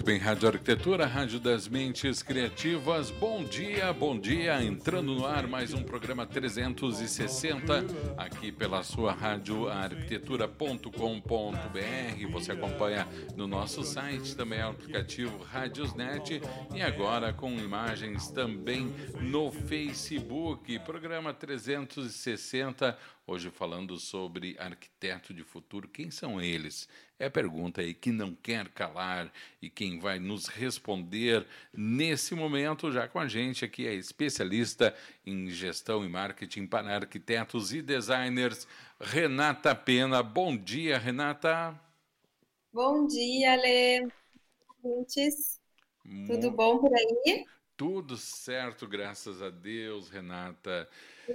Muito bem, Rádio Arquitetura, Rádio das Mentes Criativas. Bom dia, bom dia. Entrando no ar mais um programa 360 aqui pela sua rádio arquitetura.com.br. Você acompanha no nosso site, também é o aplicativo Rádiosnet e agora com imagens também no Facebook. Programa 360 Hoje falando sobre arquiteto de futuro, quem são eles? É a pergunta aí que não quer calar e quem vai nos responder nesse momento, já com a gente aqui, é especialista em gestão e marketing para arquitetos e designers, Renata Pena. Bom dia, Renata. Bom dia, Lê. Tudo bom por aí? Tudo certo, graças a Deus, Renata.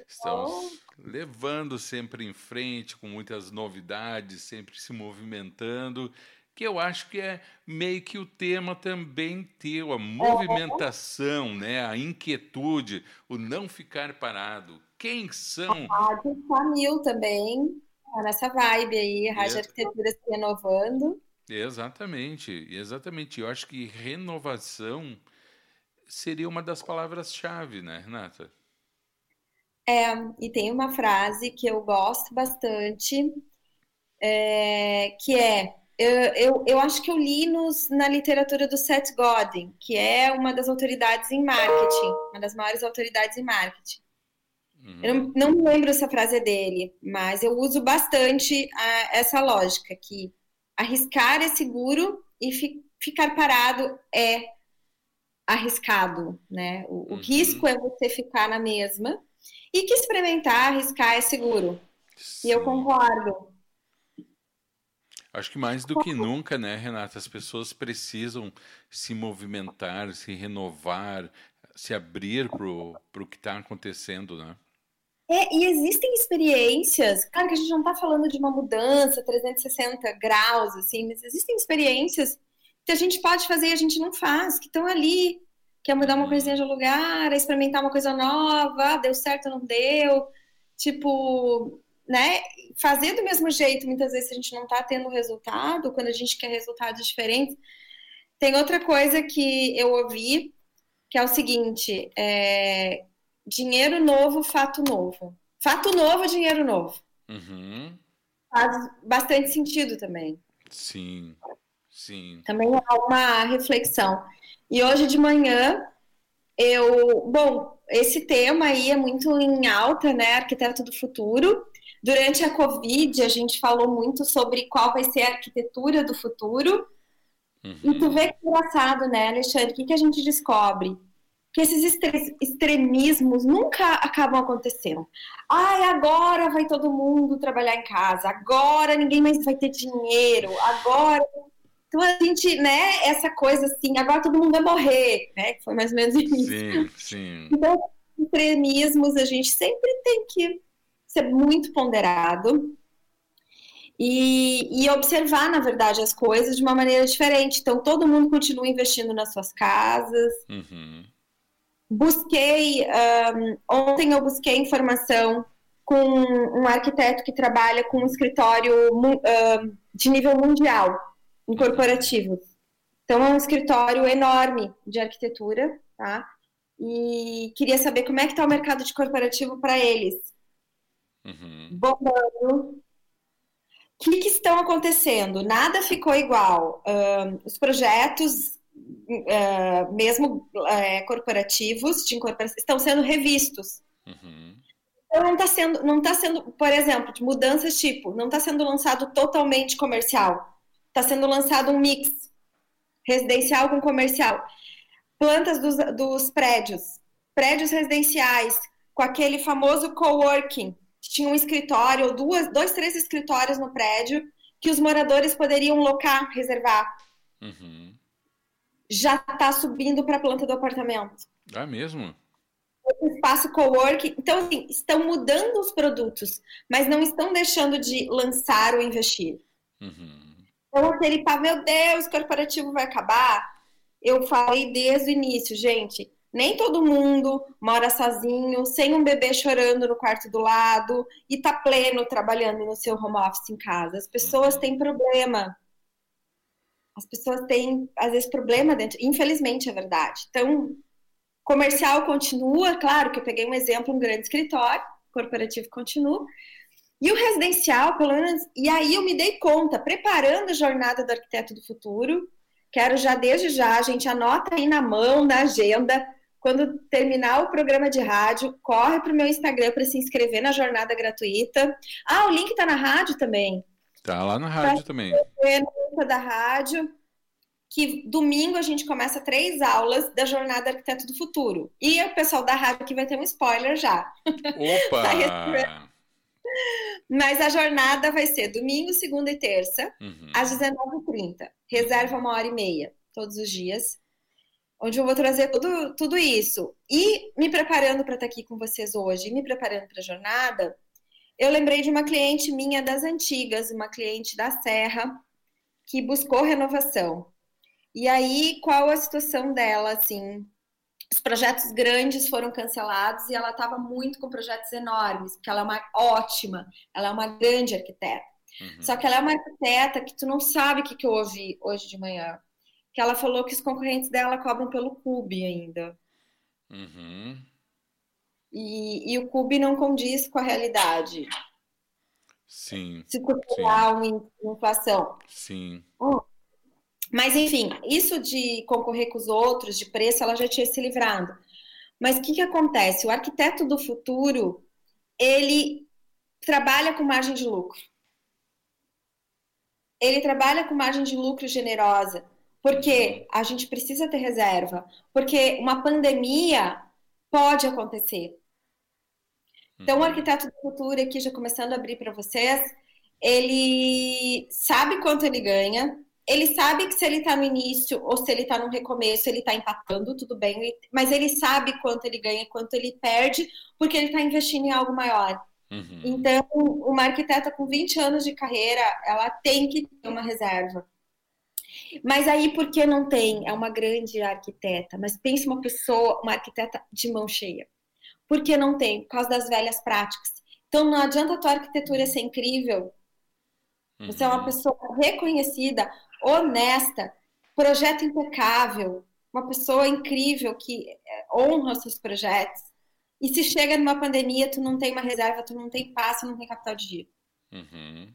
Estamos levando sempre em frente, com muitas novidades, sempre se movimentando, que eu acho que é meio que o tema também teu, a movimentação, né? a inquietude, o não ficar parado. Quem são? A Rádio Famil também, tá nessa vibe aí, Rádio Arquitetura se renovando. Exatamente, exatamente. Eu acho que renovação seria uma das palavras-chave, né, Renata? É, e tem uma frase que eu gosto bastante, é, que é, eu, eu, eu, acho que eu li nos, na literatura do Seth Godin, que é uma das autoridades em marketing, uma das maiores autoridades em marketing. Uhum. Eu não, não me lembro essa frase dele, mas eu uso bastante a, essa lógica, que arriscar é seguro e fi, ficar parado é arriscado, né? O, uhum. o, risco é você ficar na mesma e que experimentar, arriscar é seguro. Sim. E eu concordo. Acho que mais do que nunca, né, Renata, as pessoas precisam se movimentar, se renovar, se abrir para o que está acontecendo, né? É, e existem experiências, claro que a gente não está falando de uma mudança 360 graus, assim, mas existem experiências que a gente pode fazer e a gente não faz, que estão ali, quer mudar uma coisinha de lugar, experimentar uma coisa nova, deu certo, não deu, tipo, né, fazer do mesmo jeito, muitas vezes a gente não está tendo resultado, quando a gente quer resultados diferentes. Tem outra coisa que eu ouvi, que é o seguinte, é, dinheiro novo, fato novo. Fato novo, dinheiro novo. Uhum. Faz bastante sentido também. Sim. Sim. Também é uma reflexão. E hoje de manhã eu, bom, esse tema aí é muito em alta, né, arquiteto do futuro. Durante a Covid, a gente falou muito sobre qual vai ser a arquitetura do futuro. Uhum. E tu vê que engraçado, né, Alexandre? O que, que a gente descobre? Que esses extremismos nunca acabam acontecendo. Ai, agora vai todo mundo trabalhar em casa, agora ninguém mais vai ter dinheiro, agora então a gente, né, essa coisa assim, agora todo mundo vai morrer, né? Que foi mais ou menos isso. Sim, sim. Então, extremismos a gente sempre tem que ser muito ponderado e, e, observar, na verdade, as coisas de uma maneira diferente. Então, todo mundo continua investindo nas suas casas. Uhum. Busquei, um, ontem eu busquei informação com um arquiteto que trabalha com um escritório um, de nível mundial corporativos. Então, é um escritório enorme de arquitetura, tá? E queria saber como é que está o mercado de corporativo para eles. Uhum. Bombando. O que, que, estão acontecendo? Nada ficou igual. Uh, os projetos, uh, mesmo uh, corporativos, de incorporação, estão sendo revistos. Uhum. Então, não está sendo, não tá sendo, por exemplo, de mudanças tipo, não está sendo lançado totalmente comercial está sendo lançado um mix residencial com comercial. Plantas dos, dos prédios prédios residenciais com aquele famoso coworking, tinha um escritório, ou duas, dois, três escritórios no prédio que os moradores poderiam locar, reservar. Uhum. Já está subindo para a planta do apartamento. É mesmo? O espaço coworking. Então, assim, estão mudando os produtos, mas não estão deixando de lançar ou investir. Uhum. Então, aquele pá, meu Deus, o corporativo vai acabar. Eu falei desde o início, gente, nem todo mundo mora sozinho, sem um bebê chorando no quarto do lado e tá pleno trabalhando no seu home office em casa. As pessoas têm problema. As pessoas têm, às vezes, problema dentro. Infelizmente, é verdade. Então, comercial continua, claro que eu peguei um exemplo, um grande escritório, corporativo continua. E o residencial, pelo menos, e aí eu me dei conta, preparando a jornada do arquiteto do futuro, quero já desde já, a gente anota aí na mão, na agenda, quando terminar o programa de rádio, corre para o meu Instagram para se inscrever na jornada gratuita. Ah, o link está na rádio também. Tá lá na rádio pra também. Na da rádio. Que domingo a gente começa três aulas da jornada Arquiteto do Futuro. E o pessoal da rádio aqui vai ter um spoiler já. Opa! Mas a jornada vai ser domingo, segunda e terça, uhum. às 19h30. Reserva uma hora e meia todos os dias onde eu vou trazer tudo, tudo isso. E me preparando para estar tá aqui com vocês hoje, me preparando para a jornada, eu lembrei de uma cliente minha das antigas, uma cliente da Serra, que buscou renovação. E aí, qual a situação dela, assim? Os projetos grandes foram cancelados e ela estava muito com projetos enormes, porque ela é uma ótima, ela é uma grande arquiteta. Uhum. Só que ela é uma arquiteta que tu não sabe o que, que eu ouvi hoje de manhã que ela falou que os concorrentes dela cobram pelo CUB ainda. Uhum. E, e, o CUB não condiz com a realidade. Sim. Se cultural, inflação. Sim. Hum. Mas, enfim, isso de concorrer com os outros, de preço, ela já tinha se livrado. Mas o que, que acontece? O arquiteto do futuro, ele trabalha com margem de lucro. Ele trabalha com margem de lucro generosa. Porque a gente precisa ter reserva. Porque uma pandemia pode acontecer. Então, o uhum. arquiteto do futuro, aqui já começando a abrir para vocês, ele sabe quanto ele ganha, ele sabe que se ele está no início ou se ele está no recomeço, ele está empatando, tudo bem, mas ele sabe quanto ele ganha, quanto ele perde, porque ele está investindo em algo maior. Uhum. Então, uma arquiteta com 20 anos de carreira, ela tem que ter uma reserva. Mas aí, por que não tem? É uma grande arquiteta, mas pense uma pessoa, uma arquiteta de mão cheia. Por que não tem? Por causa das velhas práticas. Então, não adianta a tua arquitetura ser incrível. Você é uma uhum. pessoa reconhecida, honesta, projeto impecável, uma pessoa incrível que é, honra os seus projetos. E se chega numa pandemia, tu não tem uma reserva, tu não tem passe, não tem capital de giro. Uhum.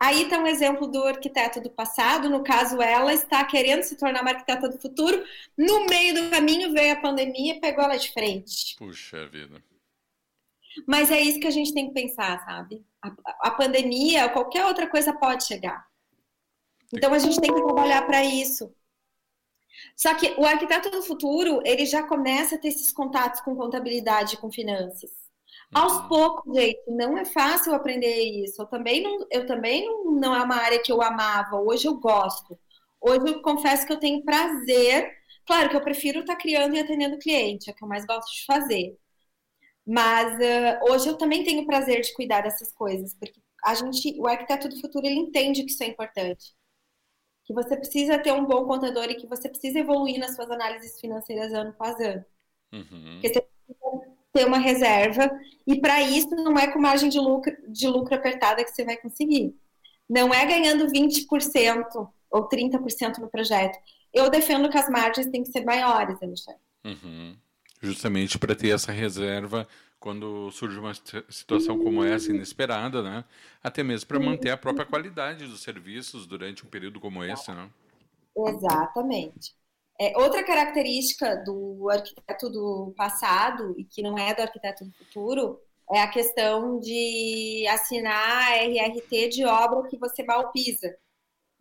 Aí está um exemplo do arquiteto do passado, no caso, ela está querendo se tornar uma arquiteta do futuro, no meio do caminho veio a pandemia e pegou ela de frente. Puxa vida. Mas é isso que a gente tem que pensar, sabe? A, a pandemia, qualquer outra coisa pode chegar. Então a gente tem que trabalhar para isso. Só que o arquiteto do futuro, ele já começa a ter esses contatos com contabilidade com finanças. Aos uhum. poucos, gente, não é fácil aprender isso. Eu também não, eu também não, não é uma área que eu amava. Hoje eu gosto. Hoje eu confesso que eu tenho prazer. Claro que eu prefiro estar criando e atendendo cliente, é o que eu mais gosto de fazer. Mas uh, hoje eu também tenho prazer de cuidar dessas coisas, porque a gente, o arquiteto do futuro, ele entende que isso é importante. Que você precisa ter um bom contador e que você precisa evoluir nas suas análises financeiras ano após ano. Uhum. Porque você precisa ter uma reserva, e para isso não é com margem de lucro, de lucro apertada que você vai conseguir. Não é ganhando 20% ou 30% no projeto. Eu defendo que as margens têm que ser maiores, Alexandre. Uhum. Justamente para ter essa reserva quando surge uma situação como essa inesperada, né? Até mesmo para manter a própria qualidade dos serviços durante um período como esse, né? Exatamente. É, outra característica do arquiteto do passado, e que não é do arquiteto do futuro, é a questão de assinar RRT de obra que você mal pisa,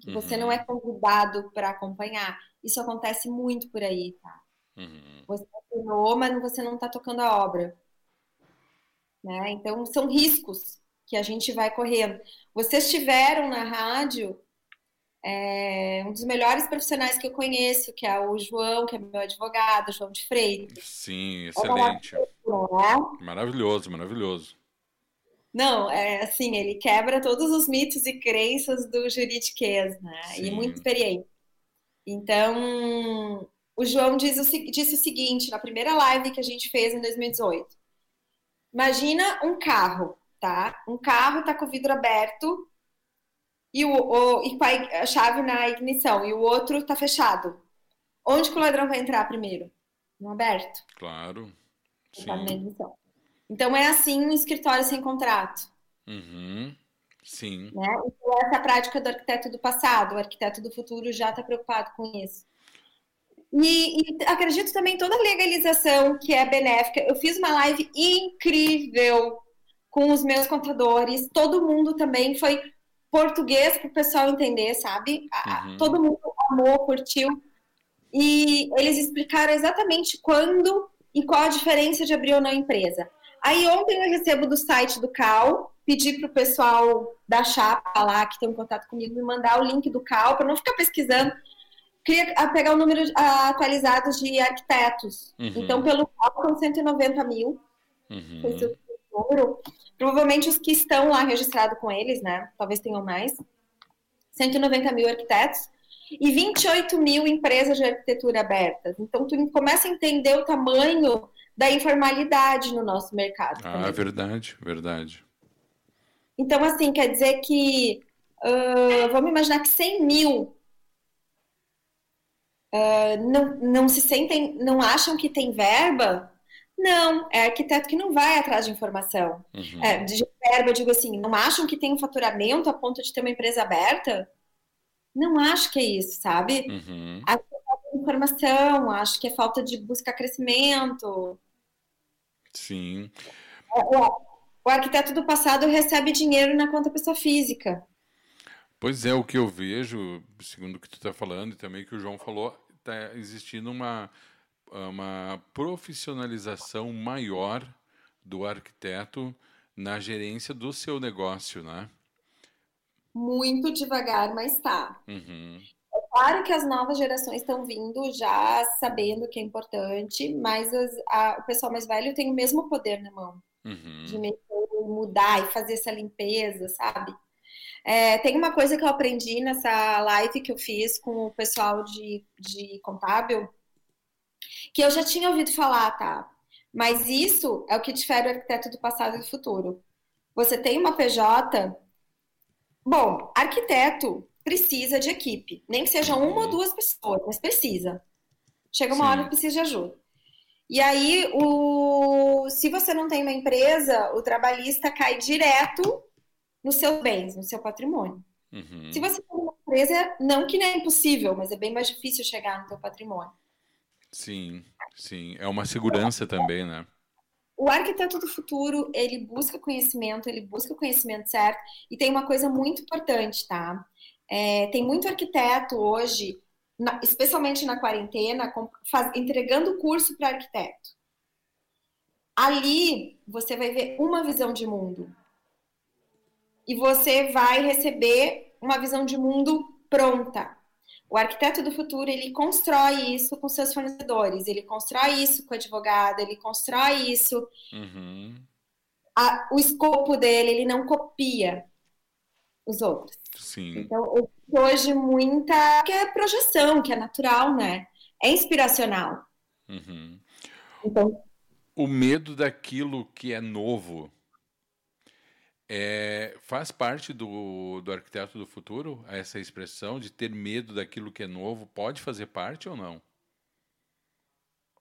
que uhum. você não é convidado para acompanhar. Isso acontece muito por aí, tá? Uhum. Você terminou, mas você não está tocando a obra. Né? Então, são riscos que a gente vai correndo. Vocês tiveram na rádio é, um dos melhores profissionais que eu conheço, que é o João, que é meu advogado, João de Freitas. Sim, excelente. É maravilhoso, maravilhoso. Não, é assim, ele quebra todos os mitos e crenças do juridiquês, né? Sim. E muito experiente. Então, o João diz o, disse o seguinte, na primeira live que a gente fez em 2018. Imagina um carro, tá? Um carro tá com o vidro aberto e, o, o, e com a chave na ignição, e o outro está fechado. Onde que o ladrão vai entrar primeiro? No aberto. Claro. Sim. Então é assim um escritório sem contrato. Uhum. Sim. Né? Então, essa é a prática do arquiteto do passado, o arquiteto do futuro já está preocupado com isso. E, e, acredito também toda a legalização que é benéfica. Eu fiz uma live incrível com os meus contadores, todo mundo também foi português para o pessoal entender, sabe? Uhum. Todo mundo amou, curtiu. E eles explicaram exatamente quando e qual a diferença de abrir ou não empresa. Aí ontem eu recebo do site do CAL, pedi para o pessoal da chapa lá que tem um contato comigo me mandar o link do CAL para não ficar pesquisando. Queria pegar o número atualizado de arquitetos. Uhum. Então, pelo CAL, são 190 mil. Uhum. Esse número. Provavelmente os que estão lá registrados com eles, né? Talvez tenham mais. 190 mil arquitetos e 28 mil empresas de arquitetura abertas. Então, tu começa a entender o tamanho da informalidade no nosso mercado. Ah, também. verdade, verdade. Então, assim, quer dizer que, uh, vamos imaginar que 100 mil uh, não, não se sentem, não acham que tem verba não, é arquiteto que não vai atrás de informação. Uhum. É, de verba, eu digo assim, não acham que tem um faturamento a ponto de ter uma empresa aberta? Não acho que é isso, sabe? Uhum. Acho que é falta de informação, acho que é falta de buscar crescimento. Sim. É, o, o arquiteto do passado recebe dinheiro na conta pessoa física. Pois é, o que eu vejo, segundo o que tu está falando e também que o João falou, está existindo uma uma profissionalização maior do arquiteto na gerência do seu negócio, né? Muito devagar, mas está. Uhum. É claro que as novas gerações estão vindo já sabendo que é importante, mas as, a, o pessoal mais velho tem o mesmo poder na mão uhum. de mudar e fazer essa limpeza, sabe? É, tem uma coisa que eu aprendi nessa live que eu fiz com o pessoal de, de contábil, que eu já tinha ouvido falar, tá? Mas isso é o que difere o arquiteto do passado e do futuro. Você tem uma PJ. Bom, arquiteto precisa de equipe, nem que seja uma ou duas pessoas, mas precisa. Chega uma Sim. hora que precisa de ajuda. E aí, o... se você não tem uma empresa, o trabalhista cai direto nos seus bens, no seu patrimônio. Uhum. Se você tem uma empresa, não que não é impossível, mas é bem mais difícil chegar no seu patrimônio. Sim, sim. É uma segurança também, né? O arquiteto do futuro, ele busca conhecimento, ele busca o conhecimento certo. E tem uma coisa muito importante, tá? É, tem muito arquiteto hoje, na, especialmente na quarentena, com, faz, entregando curso para arquiteto. Ali você vai ver uma visão de mundo. E você vai receber uma visão de mundo pronta. O arquiteto do futuro, ele constrói isso com seus fornecedores, ele constrói isso com o advogado, ele constrói isso. Uhum. A, o escopo dele, ele não copia os outros. Sim. Então, hoje muita que é projeção, que é natural, né? É inspiracional. Uhum. Então, o medo daquilo que é novo é, faz parte do, do arquiteto do futuro essa expressão de ter medo daquilo que é novo? Pode fazer parte ou não?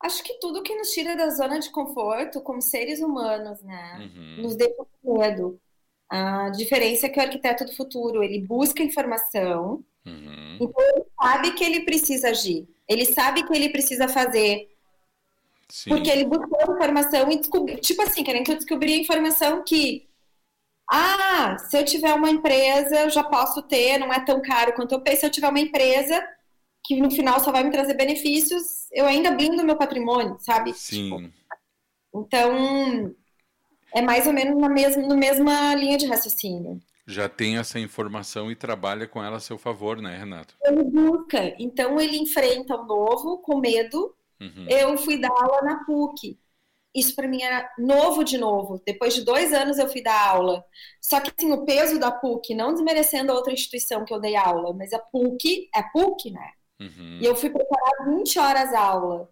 Acho que tudo que nos tira da zona de conforto, como seres humanos, né, uhum. nos deixa com medo. A diferença é que o arquiteto do futuro ele busca informação, uhum. então ele sabe que ele precisa agir, ele sabe que ele precisa fazer. Sim. Porque ele buscou informação e descobriu, tipo assim, querendo que eu descobri a informação que ah, se eu tiver uma empresa, eu já posso ter, não é tão caro quanto eu penso. Se eu tiver uma empresa, que no final só vai me trazer benefícios, eu ainda blindo meu patrimônio, sabe? Sim. Tipo, então, é mais ou menos na mesma, na mesma linha de raciocínio. Já tem essa informação e trabalha com ela a seu favor, né, Renato? Ele busca, então ele enfrenta o novo com medo. Uhum. Eu fui dar aula na PUC. Isso para mim era novo de novo. Depois de dois anos eu fui dar aula. Só que assim, o peso da PUC, não desmerecendo a outra instituição que eu dei aula, mas a PUC é PUC, né? Uhum. E eu fui preparar 20 horas aula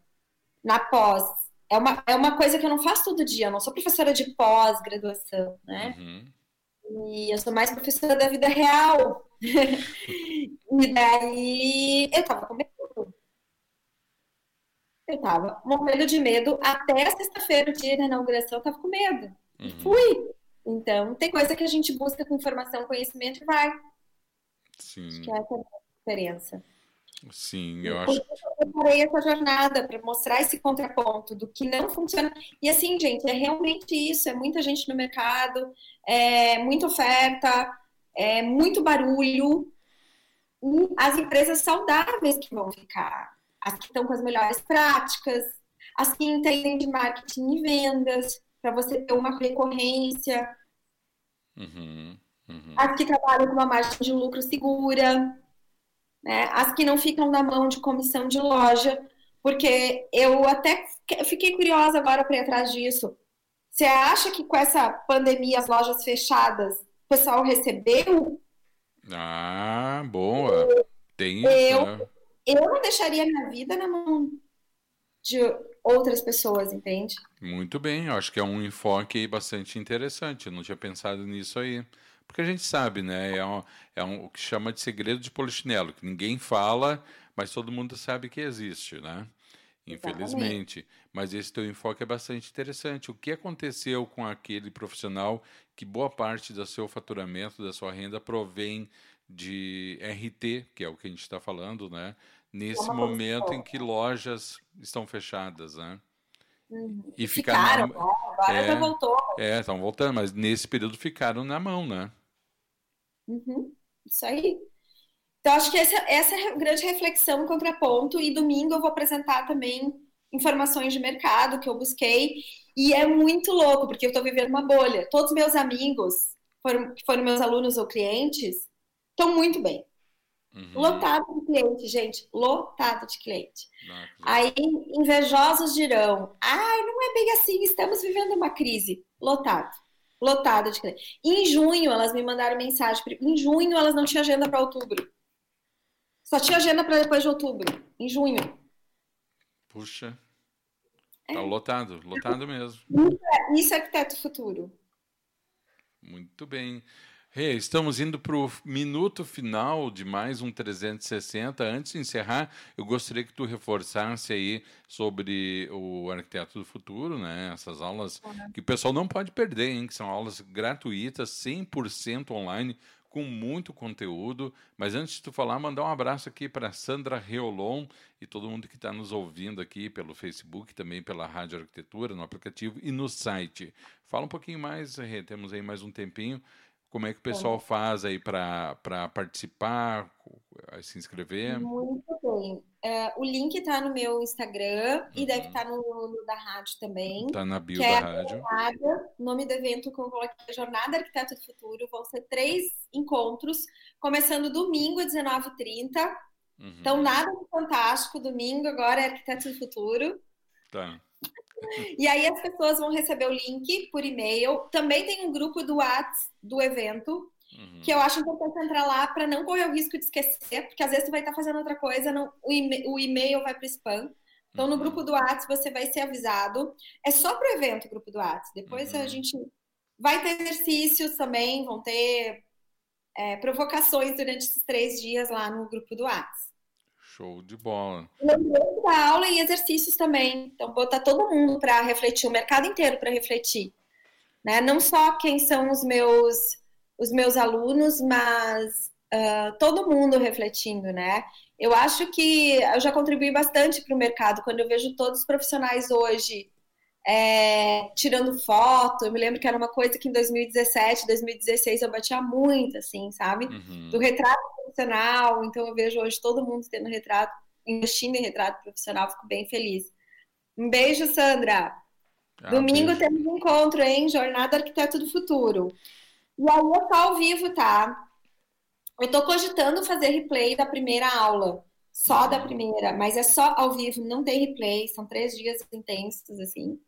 na pós. É uma, é uma coisa que eu não faço todo dia, eu não sou professora de pós-graduação, né? Uhum. E eu sou mais professora da vida real. e daí eu tava com medo. Eu tava morrendo de medo até a sexta-feira, o dia da inauguração, eu tava com medo. E Uhum. fui. Então, tem coisa que a gente busca com informação, conhecimento e vai. Sim, Acho que essa é a diferença. sim, eu acho. eu preparei essa jornada para mostrar esse contraponto do que não funciona. E assim, gente, é realmente isso. É muita gente no mercado, é muita oferta, é muito barulho. E as empresas saudáveis que vão ficar, as que estão com as melhores práticas, as que entendem de marketing e vendas, para você ter uma recorrência, Uhum. Uhum. as que trabalham com uma margem de lucro segura, né? As que não ficam na mão de comissão de loja, porque eu até fiquei curiosa agora para ir atrás disso. Você acha que com essa pandemia, as lojas fechadas, o pessoal recebeu? Ah, boa. Tem isso, Eu- né? Eu não deixaria minha vida na mão de outras pessoas, entende? Muito bem, eu acho que é um enfoque bastante interessante. Eu não tinha pensado nisso aí. Porque a gente sabe, né? É, um, é um- o que chama de segredo de polichinelo, que ninguém fala, mas todo mundo sabe que existe, né? Infelizmente. Mas esse teu enfoque é bastante interessante. O que aconteceu com aquele profissional que boa parte do seu faturamento, da sua renda, provém de RT, que é o que a gente está falando, né? Nesse momento em que lojas estão fechadas, né? Uhum. E ficar Ficaram, na- né? agora É. já voltou. É, estão voltando, mas nesse período ficaram na mão, né? Uhum, Isso aí. Então, acho que essa, essa é a grande reflexão, contraponto, e domingo eu vou apresentar também informações de mercado que eu busquei, e é muito louco, porque eu estou vivendo uma bolha. Todos meus amigos, foram, que foram meus alunos ou clientes, estão muito bem. Uhum. Lotado de cliente, gente, lotado de cliente. Aí, invejosos dirão: ai, não é bem assim, estamos vivendo uma crise. Lotado. Lotado de cliente. Em junho, elas me mandaram mensagem. Em junho, elas não tinham agenda para outubro. Só tinha agenda para depois de outubro. Em junho. Puxa. É. Tá lotado, lotado mesmo. Isso é arquiteto futuro. Muito bem. Rê, estamos indo para o minuto final de mais um 360. Antes de encerrar, eu gostaria que tu reforçasse aí sobre o Arquiteto do Futuro, né? Essas aulas que o pessoal não pode perder, hein? Que são aulas gratuitas, 100% online, com muito conteúdo. Mas antes de tu falar, mandar um abraço aqui para Sandra Reolon e todo mundo que está nos ouvindo aqui pelo Facebook, também pela Rádio Arquitetura, no aplicativo e no site. Fala um pouquinho mais, Rê, temos aí mais um tempinho. Como é que o pessoal faz aí para participar, se inscrever? Muito bem. É, o link está no meu Instagram e Uhum. deve estar no, no da rádio também. Tá na bio da é rádio. Jornada, nome do evento que eu coloquei é Jornada Arquiteto do Futuro. Vão ser três encontros, começando domingo, às 19h30. Uhum, Então, nada de fantástico. Domingo agora é Arquiteto do Futuro. tá. E aí as pessoas vão receber o link por e-mail. Também tem um grupo do WhatsApp do evento, Uhum. que eu acho importante entrar lá para não correr o risco de esquecer, porque às vezes tu vai estar fazendo outra coisa, não, o, o e-mail vai para spam. Então, no Uhum. grupo do WhatsApp você vai ser avisado. É só para o evento o grupo do WhatsApp. Depois Uhum. a gente vai ter exercícios também, vão ter é, provocações durante esses três dias lá no grupo do WhatsApp. Show de bola. Da aula e exercícios também. Então, botar todo mundo para refletir, o mercado inteiro para refletir. Né? Não só quem são os meus, os meus alunos, mas ah, todo mundo refletindo, né? Eu acho que eu já contribuí bastante para o mercado quando eu vejo todos os profissionais hoje é, tirando foto. Eu me lembro que era uma coisa que em 2017, 2016 eu batia muito, assim, sabe? Uhum. Do retrato profissional. Então eu vejo hoje todo mundo tendo retrato, investindo em retrato profissional, fico bem feliz. Um beijo, Sandra. Ah, Domingo beijo. temos um encontro, hein? Jornada Arquiteto do Futuro. E aí eu tô ao vivo, tá? Eu tô cogitando fazer replay da primeira aula. Só da uhum. primeira, mas é só ao vivo, não tem replay, são três dias intensos, assim.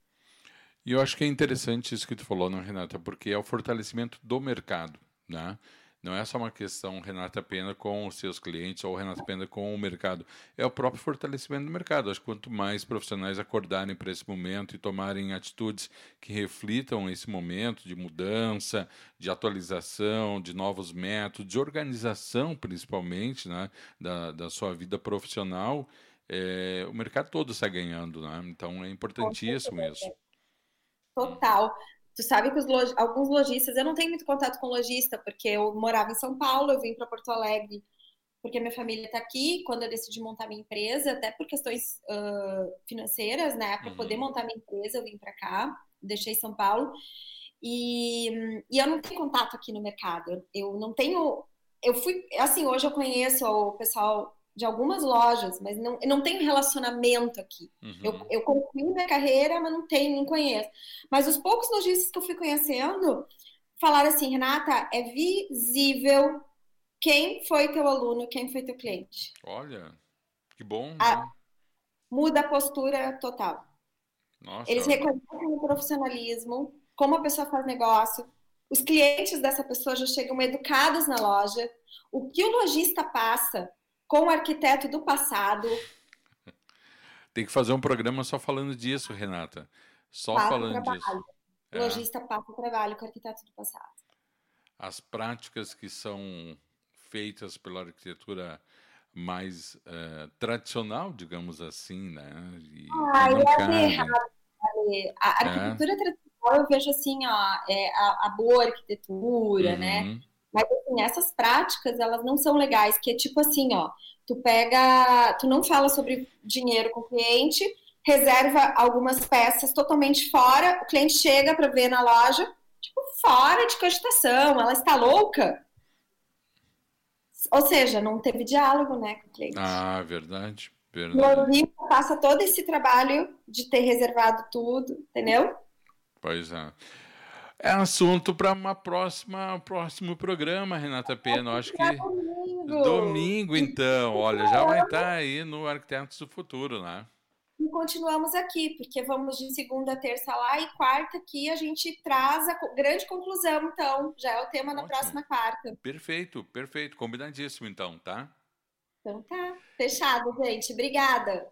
E eu acho que é interessante isso que tu falou, não, Renata? Porque é o fortalecimento do mercado, né? Não é só uma questão Renata Pena com os seus clientes ou Renata Pena com o mercado. É o próprio fortalecimento do mercado. Acho que quanto mais profissionais acordarem para esse momento e tomarem atitudes que reflitam esse momento de mudança, de atualização, de novos métodos, de organização, principalmente, né, da, da sua vida profissional, é, o mercado todo está ganhando. Né? Então é importantíssimo isso. Total. Tu sabe que alguns lojistas, eu não tenho muito contato com lojista, porque eu morava em São Paulo, eu vim para Porto Alegre porque minha família está aqui. Quando eu decidi montar minha empresa, até por questões uh, financeiras, né, para uhum. poder montar minha empresa, eu vim para cá, deixei São Paulo. E, e eu não tenho contato aqui no mercado. Eu não tenho. Eu fui. Assim, hoje eu conheço o pessoal de algumas lojas, mas não, eu não tenho relacionamento aqui. Uhum. Eu, eu concluí minha carreira, mas não tenho, não conheço. Mas os poucos lojistas que eu fui conhecendo falaram assim, Renata, é visível quem foi teu aluno, quem foi teu cliente. Olha, que bom. Né? A, muda a postura total. Nossa. Eles reconhecem o profissionalismo, como a pessoa faz negócio. Os clientes dessa pessoa já chegam educados na loja. O que o lojista passa com o arquiteto do passado. Tem que fazer um programa só falando disso, Renata. Só passa falando disso. O é. lojista passa o trabalho com o arquiteto do passado. As práticas que são feitas pela arquitetura mais uh, tradicional, digamos assim, né? E, ah, é errado. A é. arquitetura é. tradicional eu vejo assim, ó, é a, a boa arquitetura, né? uhum. né? Mas assim, essas práticas, elas não são legais, que é tipo assim, ó, tu pega, tu não fala sobre dinheiro com o cliente, reserva algumas peças totalmente fora, o cliente chega para ver na loja, tipo, fora de cogitação, ela está louca. Ou seja, não teve diálogo, né, com o cliente. Ah, verdade. verdade. No passa todo esse trabalho de ter reservado tudo, entendeu? Pois é. É assunto para uma próxima próximo programa, Renata Pena. Acho que domingo. domingo, então. Olha, já vai estar tá aí no Arquitetos do Futuro, né? E continuamos aqui, porque vamos de segunda, terça lá e quarta aqui a gente traz a grande conclusão, então. Já é o tema Ótimo. da próxima quarta. Perfeito, perfeito. Combinadíssimo, então, tá? Então tá. Fechado, gente. Obrigada.